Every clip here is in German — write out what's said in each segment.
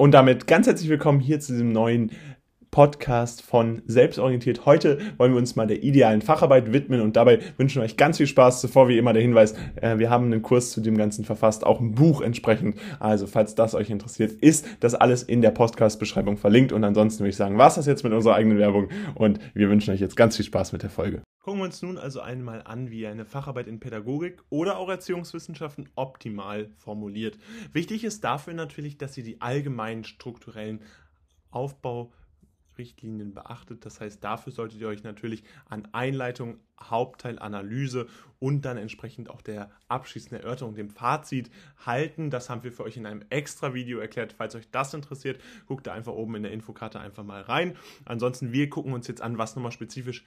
Und damit ganz herzlich willkommen hier zu diesem neuen Podcast von Selbstorientiert. Heute wollen wir uns mal der idealen Facharbeit widmen und dabei wünschen wir euch ganz viel Spaß. Zuvor wie immer der Hinweis, äh, wir haben einen Kurs zu dem Ganzen verfasst, auch ein Buch entsprechend. Also falls das euch interessiert, ist das alles in der Podcast-Beschreibung verlinkt. Und ansonsten würde ich sagen, was das jetzt mit unserer eigenen Werbung und wir wünschen euch jetzt ganz viel Spaß mit der Folge. Gucken wir uns nun also einmal an, wie eine Facharbeit in Pädagogik oder auch Erziehungswissenschaften optimal formuliert. Wichtig ist dafür natürlich, dass ihr die allgemeinen strukturellen Aufbaurichtlinien beachtet. Das heißt, dafür solltet ihr euch natürlich an Einleitung, Hauptteil, Analyse und dann entsprechend auch der abschließenden Erörterung, dem Fazit halten. Das haben wir für euch in einem extra Video erklärt. Falls euch das interessiert, guckt da einfach oben in der Infokarte einfach mal rein. Ansonsten, wir gucken uns jetzt an, was nochmal spezifisch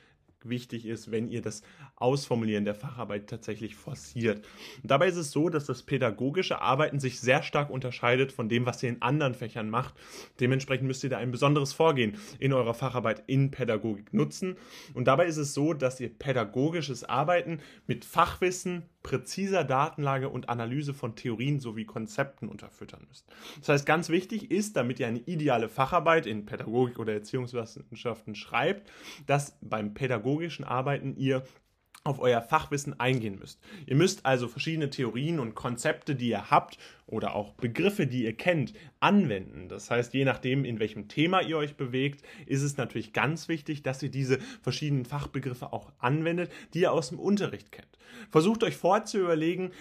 wichtig ist, wenn ihr das Ausformulieren der Facharbeit tatsächlich forciert. Und dabei ist es so, dass das pädagogische Arbeiten sich sehr stark unterscheidet von dem, was ihr in anderen Fächern macht. Dementsprechend müsst ihr da ein besonderes Vorgehen in eurer Facharbeit in Pädagogik nutzen. Und dabei ist es so, dass ihr pädagogisches Arbeiten mit Fachwissen, präziser Datenlage und Analyse von Theorien sowie Konzepten unterfüttern müsst. Das heißt, ganz wichtig ist, damit ihr eine ideale Facharbeit in Pädagogik oder Erziehungswissenschaften schreibt, dass beim pädagogischen Arbeiten ihr auf euer Fachwissen eingehen müsst. Ihr müsst also verschiedene Theorien und Konzepte, die ihr habt oder auch Begriffe, die ihr kennt, anwenden. Das heißt, je nachdem, in welchem Thema ihr euch bewegt, ist es natürlich ganz wichtig, dass ihr diese verschiedenen Fachbegriffe auch anwendet, die ihr aus dem Unterricht kennt. Versucht euch vorzuüberlegen,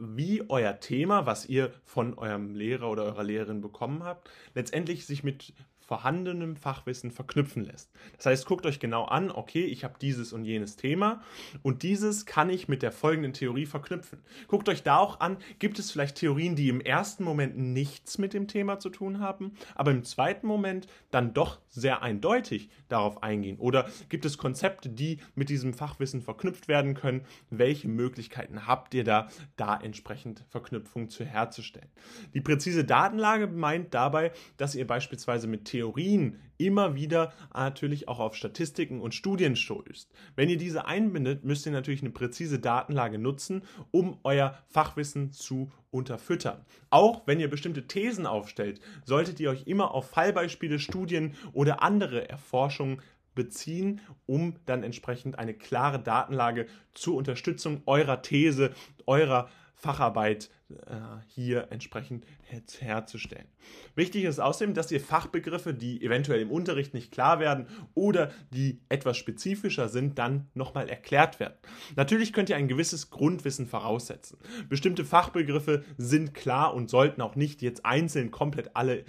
wie euer Thema, was ihr von eurem Lehrer oder eurer Lehrerin bekommen habt, letztendlich sich mit vorhandenem Fachwissen verknüpfen lässt. Das heißt, guckt euch genau an, okay, ich habe dieses und jenes Thema und dieses kann ich mit der folgenden Theorie verknüpfen. Guckt euch da auch an, gibt es vielleicht Theorien, die im ersten Moment nichts mit dem Thema zu tun haben, aber im zweiten Moment dann doch sehr eindeutig darauf eingehen? Oder gibt es Konzepte, die mit diesem Fachwissen verknüpft werden können? Welche Möglichkeiten habt ihr da, da entsprechend Verknüpfungen zu herzustellen? Die präzise Datenlage meint dabei, dass ihr beispielsweise mit Theorien immer wieder natürlich auch auf Statistiken und Studien stößt. Wenn ihr diese einbindet, müsst ihr natürlich eine präzise Datenlage nutzen, um euer Fachwissen zu unterfüttern. Auch wenn ihr bestimmte Thesen aufstellt, solltet ihr euch immer auf Fallbeispiele, Studien oder andere Erforschungen beziehen, um dann entsprechend eine klare Datenlage zur Unterstützung eurer These, eurer Facharbeit äh, hier entsprechend her herzustellen. Wichtig ist außerdem, dass ihr Fachbegriffe, die eventuell im Unterricht nicht klar werden oder die etwas spezifischer sind, dann nochmal erklärt werden. Natürlich könnt ihr ein gewisses Grundwissen voraussetzen. Bestimmte Fachbegriffe sind klar und sollten auch nicht jetzt einzeln komplett alle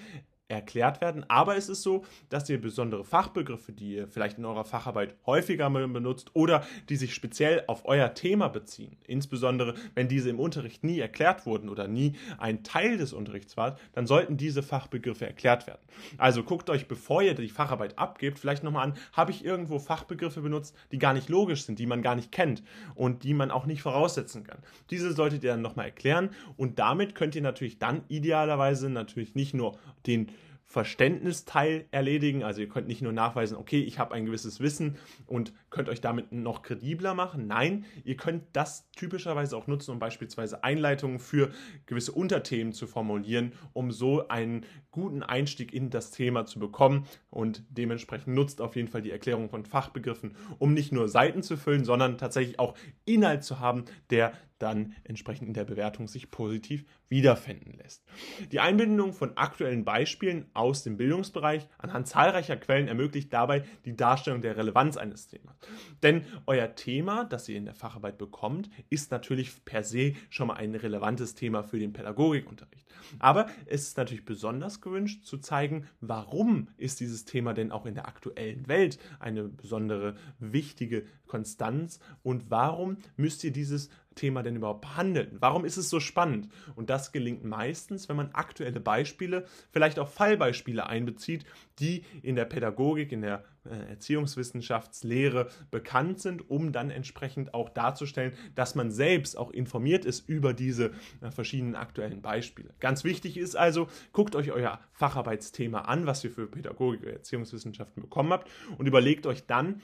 erklärt werden. Aber es ist so, dass ihr besondere Fachbegriffe, die ihr vielleicht in eurer Facharbeit häufiger benutzt oder die sich speziell auf euer Thema beziehen, insbesondere wenn diese im Unterricht nie erklärt wurden oder nie ein Teil des Unterrichts war, dann sollten diese Fachbegriffe erklärt werden. Also guckt euch, bevor ihr die Facharbeit abgebt, vielleicht nochmal an, habe ich irgendwo Fachbegriffe benutzt, die gar nicht logisch sind, die man gar nicht kennt und die man auch nicht voraussetzen kann. Diese solltet ihr dann nochmal erklären und damit könnt ihr natürlich dann idealerweise natürlich nicht nur den Verständnisteil erledigen. Also ihr könnt nicht nur nachweisen, okay, ich habe ein gewisses Wissen und könnt euch damit noch kredibler machen. Nein, ihr könnt das typischerweise auch nutzen, um beispielsweise Einleitungen für gewisse Unterthemen zu formulieren, um so einen guten Einstieg in das Thema zu bekommen. Und dementsprechend nutzt auf jeden Fall die Erklärung von Fachbegriffen, um nicht nur Seiten zu füllen, sondern tatsächlich auch Inhalt zu haben, der dann entsprechend in der Bewertung sich positiv wiederfinden lässt. Die Einbindung von aktuellen Beispielen aus dem Bildungsbereich anhand zahlreicher Quellen ermöglicht dabei die Darstellung der Relevanz eines Themas. Denn euer Thema, das ihr in der Facharbeit bekommt, ist natürlich per se schon mal ein relevantes Thema für den Pädagogikunterricht. Aber es ist natürlich besonders gewünscht zu zeigen, warum ist dieses Thema denn auch in der aktuellen Welt eine besondere wichtige Konstanz und warum müsst ihr dieses Thema denn überhaupt behandeln? Warum ist es so spannend? Und das gelingt meistens, wenn man aktuelle Beispiele, vielleicht auch Fallbeispiele einbezieht, die in der Pädagogik, in der äh, Erziehungswissenschaftslehre bekannt sind, um dann entsprechend auch darzustellen, dass man selbst auch informiert ist über diese äh, verschiedenen aktuellen Beispiele. Ganz wichtig ist also, guckt euch euer Facharbeitsthema an, was ihr für Pädagogik oder Erziehungswissenschaften bekommen habt und überlegt euch dann,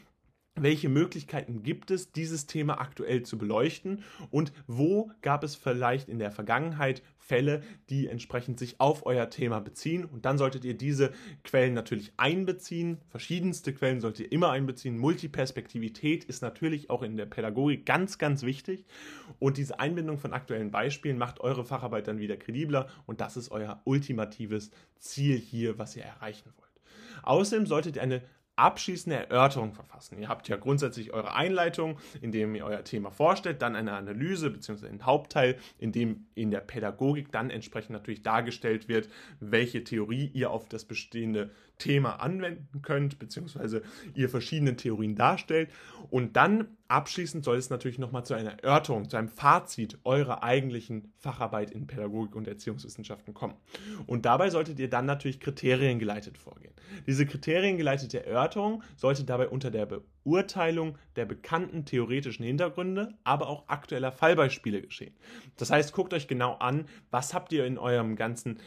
welche Möglichkeiten gibt es, dieses Thema aktuell zu beleuchten und wo gab es vielleicht in der Vergangenheit Fälle, die entsprechend sich auf euer Thema beziehen. Und dann solltet ihr diese Quellen natürlich einbeziehen. Verschiedenste Quellen solltet ihr immer einbeziehen. Multiperspektivität ist natürlich auch in der Pädagogik ganz, ganz wichtig. Und diese Einbindung von aktuellen Beispielen macht eure Facharbeit dann wieder kredibler. Und das ist euer ultimatives Ziel hier, was ihr erreichen wollt. Außerdem solltet ihr eine abschließende Erörterung verfassen. Ihr habt ja grundsätzlich eure Einleitung, in dem ihr euer Thema vorstellt, dann eine Analyse bzw. einen Hauptteil, in dem in der Pädagogik dann entsprechend natürlich dargestellt wird, welche Theorie ihr auf das bestehende Thema anwenden könnt, beziehungsweise ihr verschiedene Theorien darstellt. Und dann abschließend soll es natürlich nochmal zu einer Erörterung, zu einem Fazit eurer eigentlichen Facharbeit in Pädagogik und Erziehungswissenschaften kommen. Und dabei solltet ihr dann natürlich kriteriengeleitet vorgehen. Diese kriteriengeleitete Erörterung sollte dabei unter der Beurteilung der bekannten theoretischen Hintergründe, aber auch aktueller Fallbeispiele geschehen. Das heißt, guckt euch genau an, was habt ihr in eurem ganzen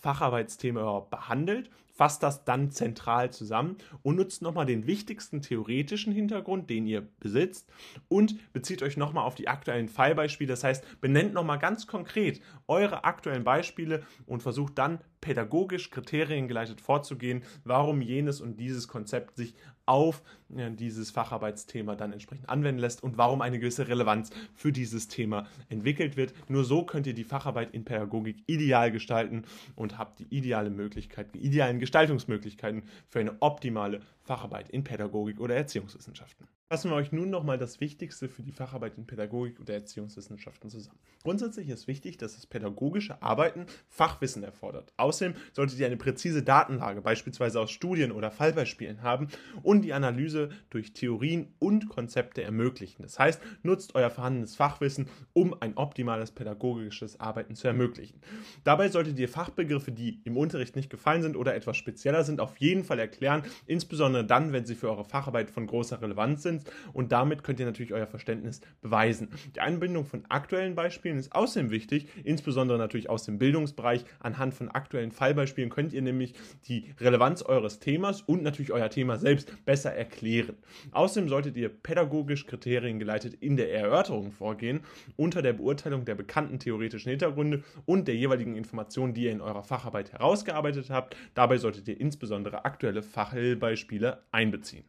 Facharbeitsthema überhaupt behandelt fasst das dann zentral zusammen und nutzt nochmal den wichtigsten theoretischen Hintergrund, den ihr besitzt und bezieht euch nochmal auf die aktuellen Fallbeispiele. Das heißt, benennt nochmal ganz konkret eure aktuellen Beispiele und versucht dann pädagogisch kriteriengeleitet vorzugehen, warum jenes und dieses Konzept sich auf ja, dieses Facharbeitsthema dann entsprechend anwenden lässt und warum eine gewisse Relevanz für dieses Thema entwickelt wird. Nur so könnt ihr die Facharbeit in Pädagogik ideal gestalten und habt die ideale Möglichkeit, die idealen Gestaltungsmöglichkeiten für eine optimale Facharbeit in Pädagogik oder Erziehungswissenschaften. Fassen wir euch nun nochmal das Wichtigste für die Facharbeit in Pädagogik oder Erziehungswissenschaften zusammen. Grundsätzlich ist wichtig, dass das pädagogische Arbeiten Fachwissen erfordert. Außerdem solltet ihr eine präzise Datenlage, beispielsweise aus Studien oder Fallbeispielen haben und die Analyse durch Theorien und Konzepte ermöglichen. Das heißt, nutzt euer vorhandenes Fachwissen, um ein optimales pädagogisches Arbeiten zu ermöglichen. Dabei solltet ihr Fachbegriffe, die im Unterricht nicht gefallen sind oder etwas spezieller sind, auf jeden Fall erklären, insbesondere dann, wenn sie für eure Facharbeit von großer Relevanz sind und damit könnt ihr natürlich euer Verständnis beweisen. Die Einbindung von aktuellen Beispielen ist außerdem wichtig, insbesondere natürlich aus dem Bildungsbereich. Anhand von aktuellen Fallbeispielen könnt ihr nämlich die Relevanz eures Themas und natürlich euer Thema selbst besser erklären. Außerdem solltet ihr pädagogisch kriteriengeleitet in der Erörterung vorgehen, unter der Beurteilung der bekannten theoretischen Hintergründe und der jeweiligen Informationen, die ihr in eurer Facharbeit herausgearbeitet habt. Dabei solltet ihr insbesondere aktuelle Fachbeispiele einbeziehen.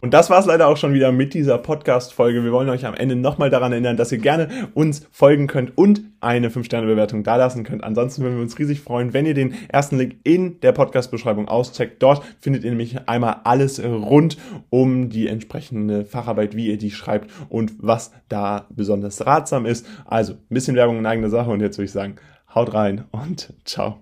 Und das war es leider auch schon wieder mit dieser Podcast-Folge. Wir wollen euch am Ende nochmal daran erinnern, dass ihr gerne uns folgen könnt und eine 5-Sterne-Bewertung dalassen könnt. Ansonsten würden wir uns riesig freuen, wenn ihr den ersten Link in der Podcast-Beschreibung auscheckt. Dort findet ihr nämlich einmal alles rund um die entsprechende Facharbeit, wie ihr die schreibt und was da besonders ratsam ist. Also, ein bisschen Werbung in eigener Sache und jetzt würde ich sagen, haut rein und ciao.